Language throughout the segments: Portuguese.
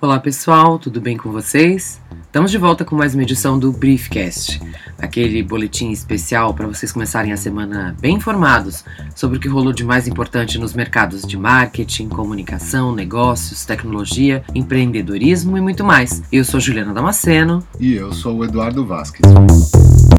Olá pessoal, tudo bem com vocês? Estamos de volta com mais uma edição do Briefcast, aquele boletim especial para vocês começarem a semana bem informados sobre o que rolou de mais importante nos mercados de marketing, comunicação, negócios, tecnologia, empreendedorismo e muito mais. Eu sou Juliana Damasceno. E eu sou o Eduardo Vasquez.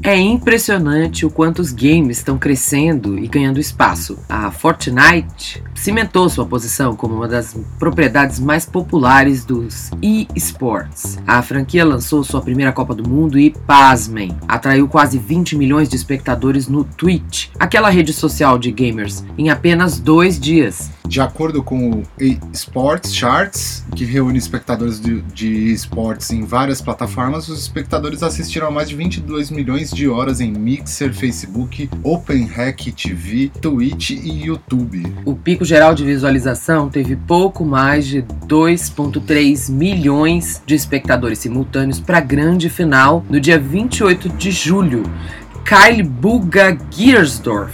É impressionante o quanto os games estão crescendo e ganhando espaço. A Fortnite cimentou sua posição como uma das propriedades mais populares dos e-sports. A franquia lançou sua primeira Copa do Mundo e, pasmem, atraiu quase 20 milhões de espectadores no Twitch, aquela rede social de gamers, em apenas dois dias. De acordo com o eSports Charts, que reúne espectadores de, esportes em várias plataformas, os espectadores assistiram a mais de 22 milhões de horas em Mixer, Facebook, OpenHack TV, Twitch e YouTube. O pico geral de visualização teve pouco mais de 2,3 milhões de espectadores simultâneos para a grande final no dia 28 de julho. Kyle Buga Giersdorf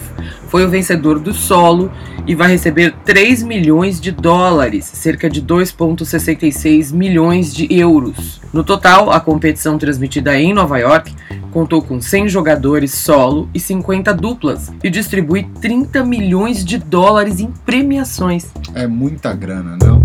foi o vencedor do solo e vai receber 3 milhões de dólares, cerca de 2,66 milhões de euros. No total, a competição transmitida em Nova York contou com 100 jogadores solo e 50 duplas e distribui 30 milhões de dólares em premiações. É muita grana, não?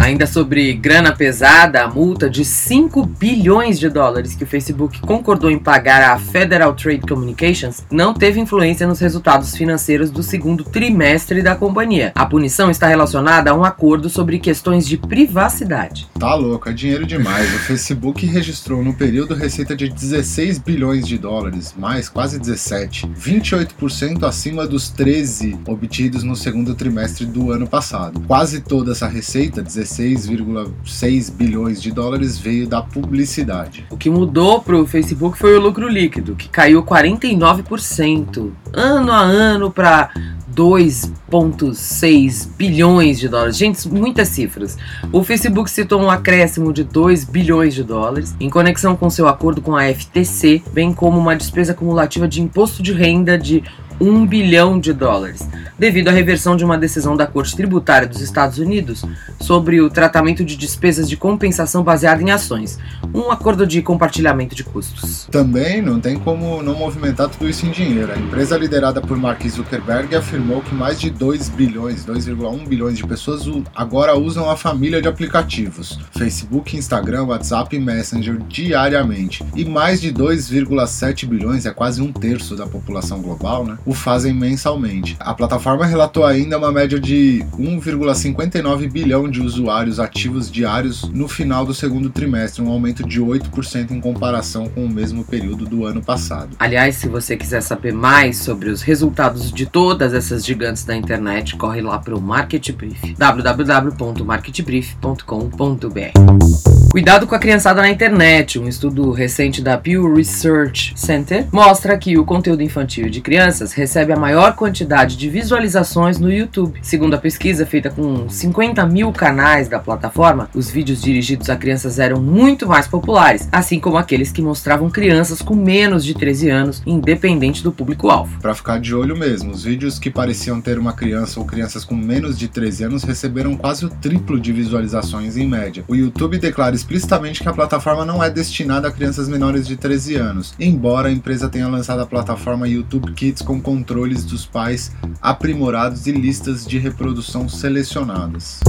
Ainda sobre grana pesada, a multa de 5 bilhões de dólares que o Facebook concordou em pagar à Federal Trade Communications não teve influência nos resultados financeiros do segundo trimestre da companhia. A punição está relacionada a um acordo sobre questões de privacidade. Tá louco, é dinheiro demais. O Facebook registrou no período receita de 16 bilhões de dólares, mais quase 17, 28% acima dos 13 obtidos no segundo trimestre do ano passado. Quase toda essa receita, 16 16,6 bilhões de dólares veio da publicidade. O que mudou para o Facebook foi o lucro líquido, que caiu 49% ano a ano para 2,6 bilhões de dólares. Gente, muitas cifras. O Facebook citou um acréscimo de 2 bilhões de dólares em conexão com seu acordo com a FTC, bem como uma despesa cumulativa de imposto de renda de 1 bilhão de dólares, devido à reversão de uma decisão da Corte Tributária dos Estados Unidos sobre o tratamento de despesas de compensação baseada em ações, um acordo de compartilhamento de custos. Também não tem como não movimentar tudo isso em dinheiro. A empresa liderada por Mark Zuckerberg afirmou que mais de 2 bilhões, 2,1 bilhões de pessoas agora usam a família de aplicativos, Facebook, Instagram, WhatsApp e Messenger diariamente, e mais de 2,7 bilhões, é quase um terço da população global, né? O fazem mensalmente. A plataforma relatou ainda uma média de 1,59 bilhão de usuários ativos diários no final do segundo trimestre, um aumento de 8% em comparação com o mesmo período do ano passado. Aliás, se você quiser saber mais sobre os resultados de todas essas gigantes da internet, corre lá para o Market Brief, www.marketbrief.com.br. Cuidado com a criançada na internet. Um estudo recente da Pew Research Center mostra que o conteúdo infantil de crianças recebe a maior quantidade de visualizações no YouTube. Segundo a pesquisa feita com 50 mil canais da plataforma, os vídeos dirigidos a crianças eram muito mais populares, assim como aqueles que mostravam crianças com menos de 13 anos, independente do público-alvo. Para ficar de olho mesmo, os vídeos que pareciam ter uma criança ou crianças com menos de 13 anos receberam quase o triplo de visualizações em média. O YouTube declara explicitamente que a plataforma não é destinada a crianças menores de 13 anos, embora a empresa tenha lançado a plataforma YouTube Kids com controles dos pais aprimorados e listas de reprodução selecionadas.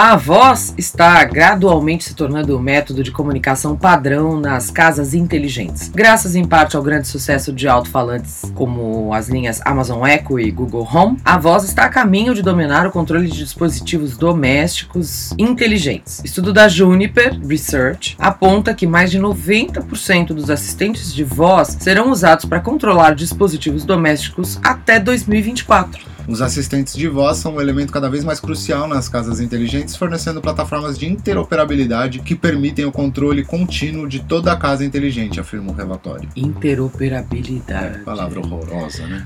A voz está gradualmente se tornando o um método de comunicação padrão nas casas inteligentes. Graças em parte ao grande sucesso de alto-falantes como as linhas Amazon Echo e Google Home, a voz está a caminho de dominar o controle de dispositivos domésticos inteligentes. Estudo da Juniper Research aponta que mais de 90% dos assistentes de voz serão usados para controlar dispositivos domésticos até 2024. Os assistentes de voz são um elemento cada vez mais crucial nas casas inteligentes, fornecendo plataformas de interoperabilidade que permitem o controle contínuo de toda a casa inteligente, afirma o relatório. Interoperabilidade. É, palavra horrorosa, né?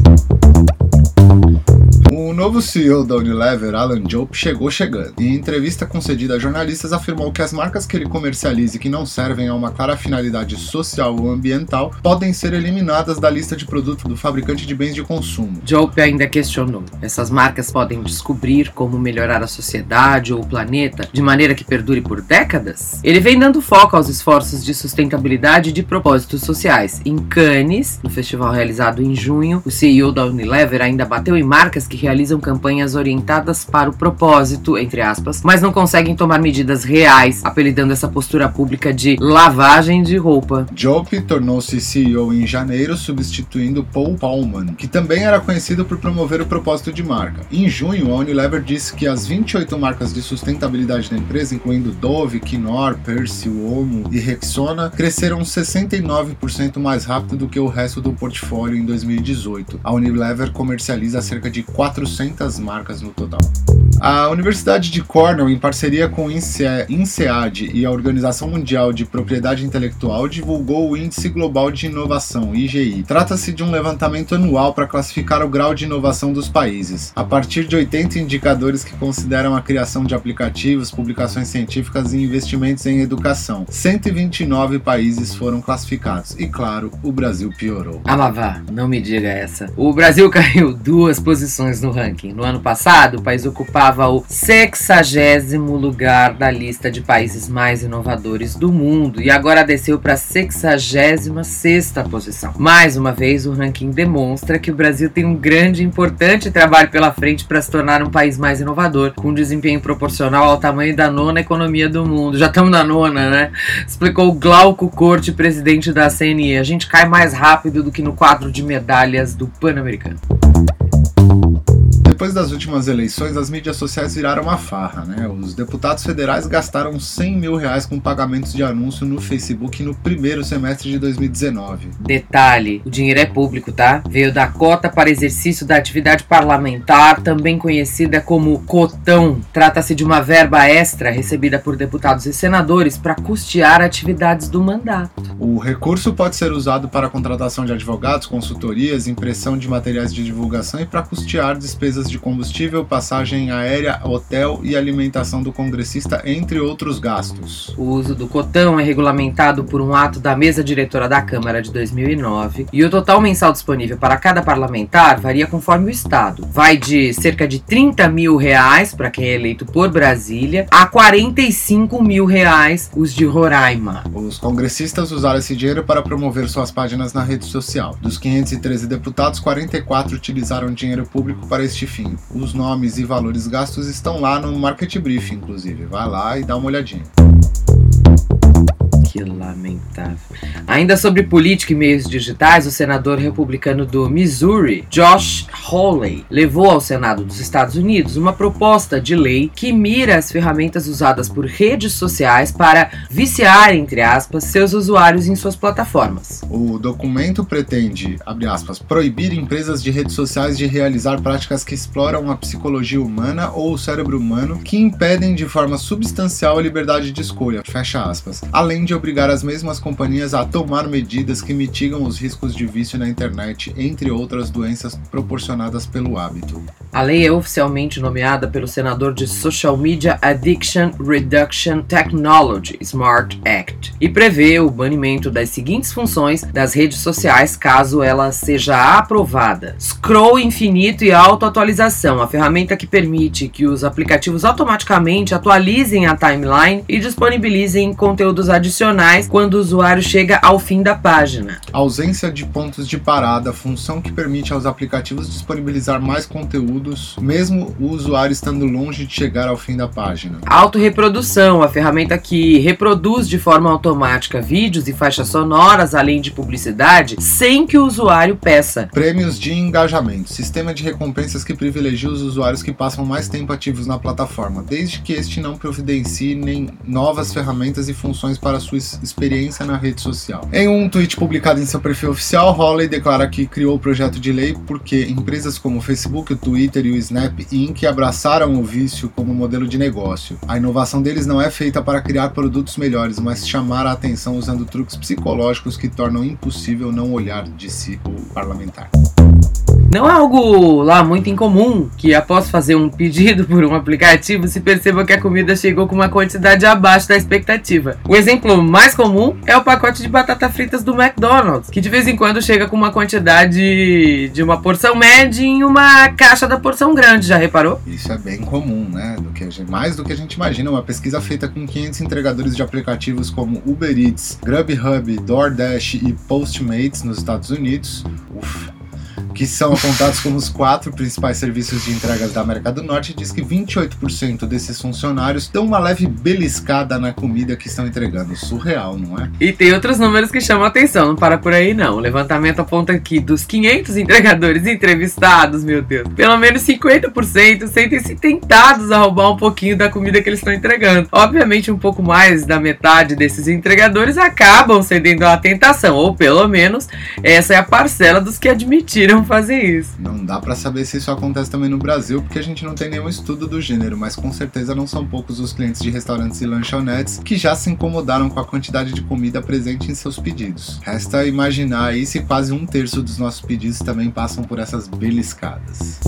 O novo CEO da Unilever, Alan Jope, chegou chegando. Em entrevista concedida a jornalistas, afirmou que as marcas que ele comercializa e que não servem a uma clara finalidade social ou ambiental podem ser eliminadas da lista de produtos do fabricante de bens de consumo. Jope ainda questionou: essas marcas podem descobrir como melhorar a sociedade ou o planeta de maneira que perdure por décadas? Ele vem dando foco aos esforços de sustentabilidade e de propósitos sociais. Em Cannes, no festival realizado em junho, o CEO da Unilever ainda bateu em marcas que realizam campanhas orientadas para o propósito, entre aspas, mas não conseguem tomar medidas reais, apelidando essa postura pública de lavagem de roupa. Jope tornou-se CEO em janeiro, substituindo Paul Paulman, que também era conhecido por promover o propósito de marca. Em junho, a Unilever disse que as 28 marcas de sustentabilidade da empresa, incluindo Dove, Knorr, Persil, Omo e Rexona, cresceram 69% mais rápido do que o resto do portfólio em 2018. A Unilever comercializa cerca de 400 marcas no total. A Universidade de Cornell, em parceria com o INSEAD e a Organização Mundial de Propriedade Intelectual, divulgou o Índice Global de Inovação, IGI. Trata-se de um levantamento anual para classificar o grau de inovação dos países, a partir de 80 indicadores que consideram a criação de aplicativos, publicações científicas e investimentos em educação. 129 países foram classificados e, claro, o Brasil piorou. Ah, mas vá, não me diga essa. O Brasil caiu duas posições no ranking. No ano passado, o país ocupava o sexagésimo lugar da lista de países mais inovadores do mundo e agora desceu para a sexagésima sexta posição. Mais uma vez, o ranking demonstra que o Brasil tem um grande e importante trabalho pela frente para se tornar um país mais inovador, com desempenho proporcional ao tamanho da nona economia do mundo. Já estamos na nona, né? Explicou Glauco Corte, presidente da CNE. A gente cai mais rápido do que no quadro de medalhas do Pan-Americano. Depois das últimas eleições, as mídias sociais viraram uma farra, né? Os deputados federais gastaram 100 mil reais com pagamentos de anúncio no Facebook no primeiro semestre de 2019. Detalhe: o dinheiro é público, tá? Veio da cota para exercício da atividade parlamentar, também conhecida como cotão. Trata-se de uma verba extra recebida por deputados e senadores para custear atividades do mandato. O recurso pode ser usado para a contratação de advogados, consultorias, impressão de materiais de divulgação e para custear despesas de combustível, passagem aérea, hotel e alimentação do congressista, entre outros gastos. O uso do cotão é regulamentado por um ato da mesa diretora da Câmara de 2009 e o total mensal disponível para cada parlamentar varia conforme o estado. Vai de cerca de 30 mil reais para quem é eleito por Brasília a 45 mil reais os de Roraima. Os congressistas usaram esse dinheiro para promover suas páginas na rede social. Dos 513 deputados, 44 utilizaram dinheiro público para este fim. Os nomes e valores gastos estão lá no Market Brief, inclusive. Vai lá e dá uma olhadinha. Que lamentável. Ainda sobre política e meios digitais, o senador republicano do Missouri, Josh Hawley, levou ao Senado dos Estados Unidos uma proposta de lei que mira as ferramentas usadas por redes sociais para viciar, entre aspas, seus usuários em suas plataformas. O documento pretende, abre aspas, proibir empresas de redes sociais de realizar práticas que exploram a psicologia humana ou o cérebro humano que impedem de forma substancial a liberdade de escolha, fecha aspas, além de obrigar as mesmas companhias a tomar medidas que mitigam os riscos de vício na internet, entre outras doenças proporcionadas pelo hábito. A lei é oficialmente nomeada pelo senador de Social Media Addiction Reduction Technology Smart Act e prevê o banimento das seguintes funções das redes sociais caso ela seja aprovada: scroll infinito e autoatualização, a ferramenta que permite que os aplicativos automaticamente atualizem a timeline e disponibilizem conteúdos adicionais quando o usuário chega ao fim da página. Ausência de pontos de parada, função que permite aos aplicativos disponibilizar mais conteúdos, mesmo o usuário estando longe de chegar ao fim da página. Autorreprodução, a ferramenta que reproduz de forma automática vídeos e faixas sonoras, além de publicidade, sem que o usuário peça. Prêmios de engajamento, sistema de recompensas que privilegia os usuários que passam mais tempo ativos na plataforma, desde que este não providencie nem novas ferramentas e funções para sua experiência na rede social. Em um tweet publicado em seu perfil oficial, Hawley declara que criou o projeto de lei porque empresas como o Facebook, o Twitter e o Snap Inc. abraçaram o vício como modelo de negócio. A inovação deles não é feita para criar produtos melhores, mas chamar a atenção usando truques psicológicos que tornam impossível não olhar, disse o parlamentar. Não é algo lá muito incomum que após fazer um pedido por um aplicativo se perceba que a comida chegou com uma quantidade abaixo da expectativa. O exemplo mais comum é o pacote de batata fritas do McDonald's, que de vez em quando chega com uma quantidade de uma porção média em uma caixa da porção grande, já reparou? Isso é bem comum, né? Do que, mais do que a gente imagina. Uma pesquisa feita com 500 entregadores de aplicativos como Uber Eats, Grubhub, DoorDash e Postmates nos Estados Unidos. Que são apontados como os quatro principais serviços de entregas da América do Norte, diz que 28% desses funcionários dão uma leve beliscada na comida que estão entregando. Surreal, não é? E tem outros números que chamam a atenção, não para por aí não. O levantamento aponta que dos 500 entregadores entrevistados, meu Deus, pelo menos 50% sentem-se tentados a roubar um pouquinho da comida que eles estão entregando. Obviamente, um pouco mais da metade desses entregadores acabam cedendo à tentação, ou pelo menos essa é a parcela dos que admitiram fazer isso. Não dá para saber se isso acontece também no Brasil, porque a gente não tem nenhum estudo do gênero, mas com certeza não são poucos os clientes de restaurantes e lanchonetes que já se incomodaram com a quantidade de comida presente em seus pedidos. Resta imaginar aí se quase um terço dos nossos pedidos também passam por essas beliscadas.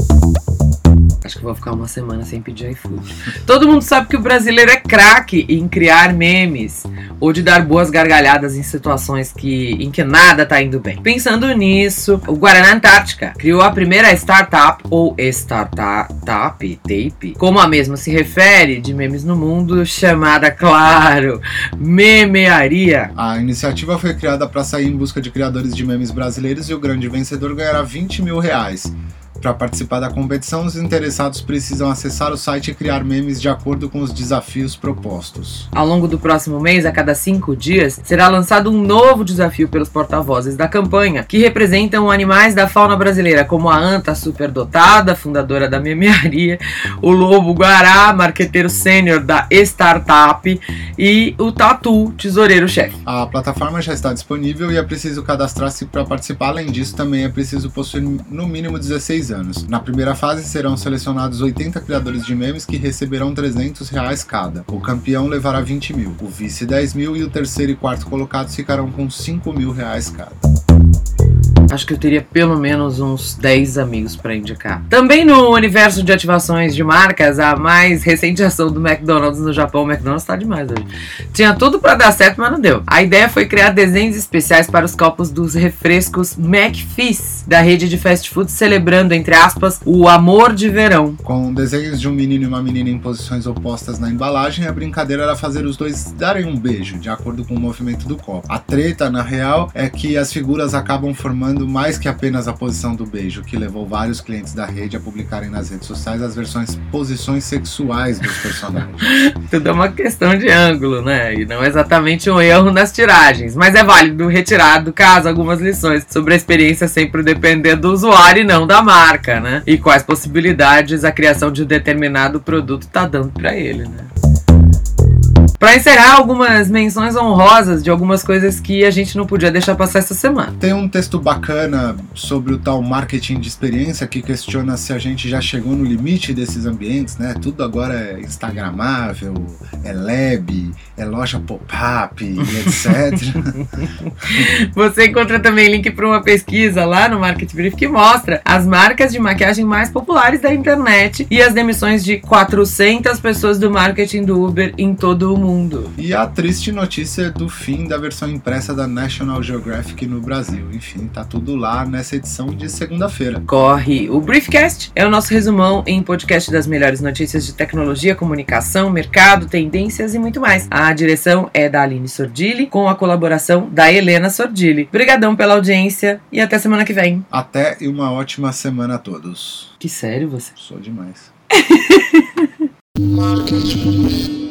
Acho que vou ficar uma semana sem pedir iFood. Todo mundo sabe que o brasileiro é craque em criar memes ou de dar boas gargalhadas em situações que, em que nada tá indo bem. Pensando nisso, o Guaraná Antártica criou a primeira startup ou startup tape, como a mesma se refere, de memes no mundo, chamada, claro, Memearia. A iniciativa foi criada para sair em busca de criadores de memes brasileiros e o grande vencedor ganhará 20 mil reais. Para participar da competição, os interessados precisam acessar o site e criar memes de acordo com os desafios propostos. Ao longo do próximo mês, a cada cinco dias, será lançado um novo desafio pelos porta-vozes da campanha, que representam animais da fauna brasileira, como a anta superdotada, fundadora da memearia, o lobo guará, marqueteiro sênior da startup, e o tatu, tesoureiro-chefe. A plataforma já está disponível e é preciso cadastrar-se para participar. Além disso, também é preciso possuir no mínimo 16 anos anos. Na primeira fase serão selecionados 80 criadores de memes que receberão 300 reais cada. O campeão levará 20 mil, o vice 10 mil e o terceiro e quarto colocados ficarão com 5 mil reais cada. Acho que eu teria pelo menos uns 10 amigos para indicar. Também no universo de ativações de marcas, a mais recente ação do McDonald's no Japão, o McDonald's tá demais hoje. Tinha tudo para dar certo, mas não deu. A ideia foi criar desenhos especiais para os copos dos refrescos McFizz da rede de fast food, celebrando, entre aspas, o amor de verão. Com desenhos de um menino e uma menina em posições opostas na embalagem, a brincadeira era fazer os dois darem um beijo, de acordo com o movimento do copo. A treta, na real, é que as figuras acabam formando mais que apenas a posição do beijo, que levou vários clientes da rede a publicarem nas redes sociais as versões posições sexuais dos personagens. Tudo é uma questão de ângulo, né? E não é exatamente um erro nas tiragens, mas é válido retirar do caso algumas lições sobre a experiência sempre depender do usuário e não da marca, né? E quais possibilidades a criação de um determinado produto está dando para ele, né? Para encerrar, algumas menções honrosas de algumas coisas que a gente não podia deixar passar essa semana. Tem um texto bacana sobre o tal marketing de experiência que questiona se a gente já chegou no limite desses ambientes, né? Tudo agora é instagramável, é lab, é loja pop-up, etc. Você encontra também link para uma pesquisa lá no Market Brief que mostra as marcas de maquiagem mais populares da internet e as demissões de 400 pessoas do marketing do Uber em todo o mundo mundo. E a triste notícia do fim da versão impressa da National Geographic no Brasil. Enfim, tá tudo lá nessa edição de segunda-feira. Corre! O Briefcast é o nosso resumão em podcast das melhores notícias de tecnologia, comunicação, mercado, tendências e muito mais. A direção é da Aline Sordilli, com a colaboração da Helena Sordilli. Obrigadão pela audiência e até semana que vem. Até e uma ótima semana a todos. Que sério você? Sou demais. Marketing.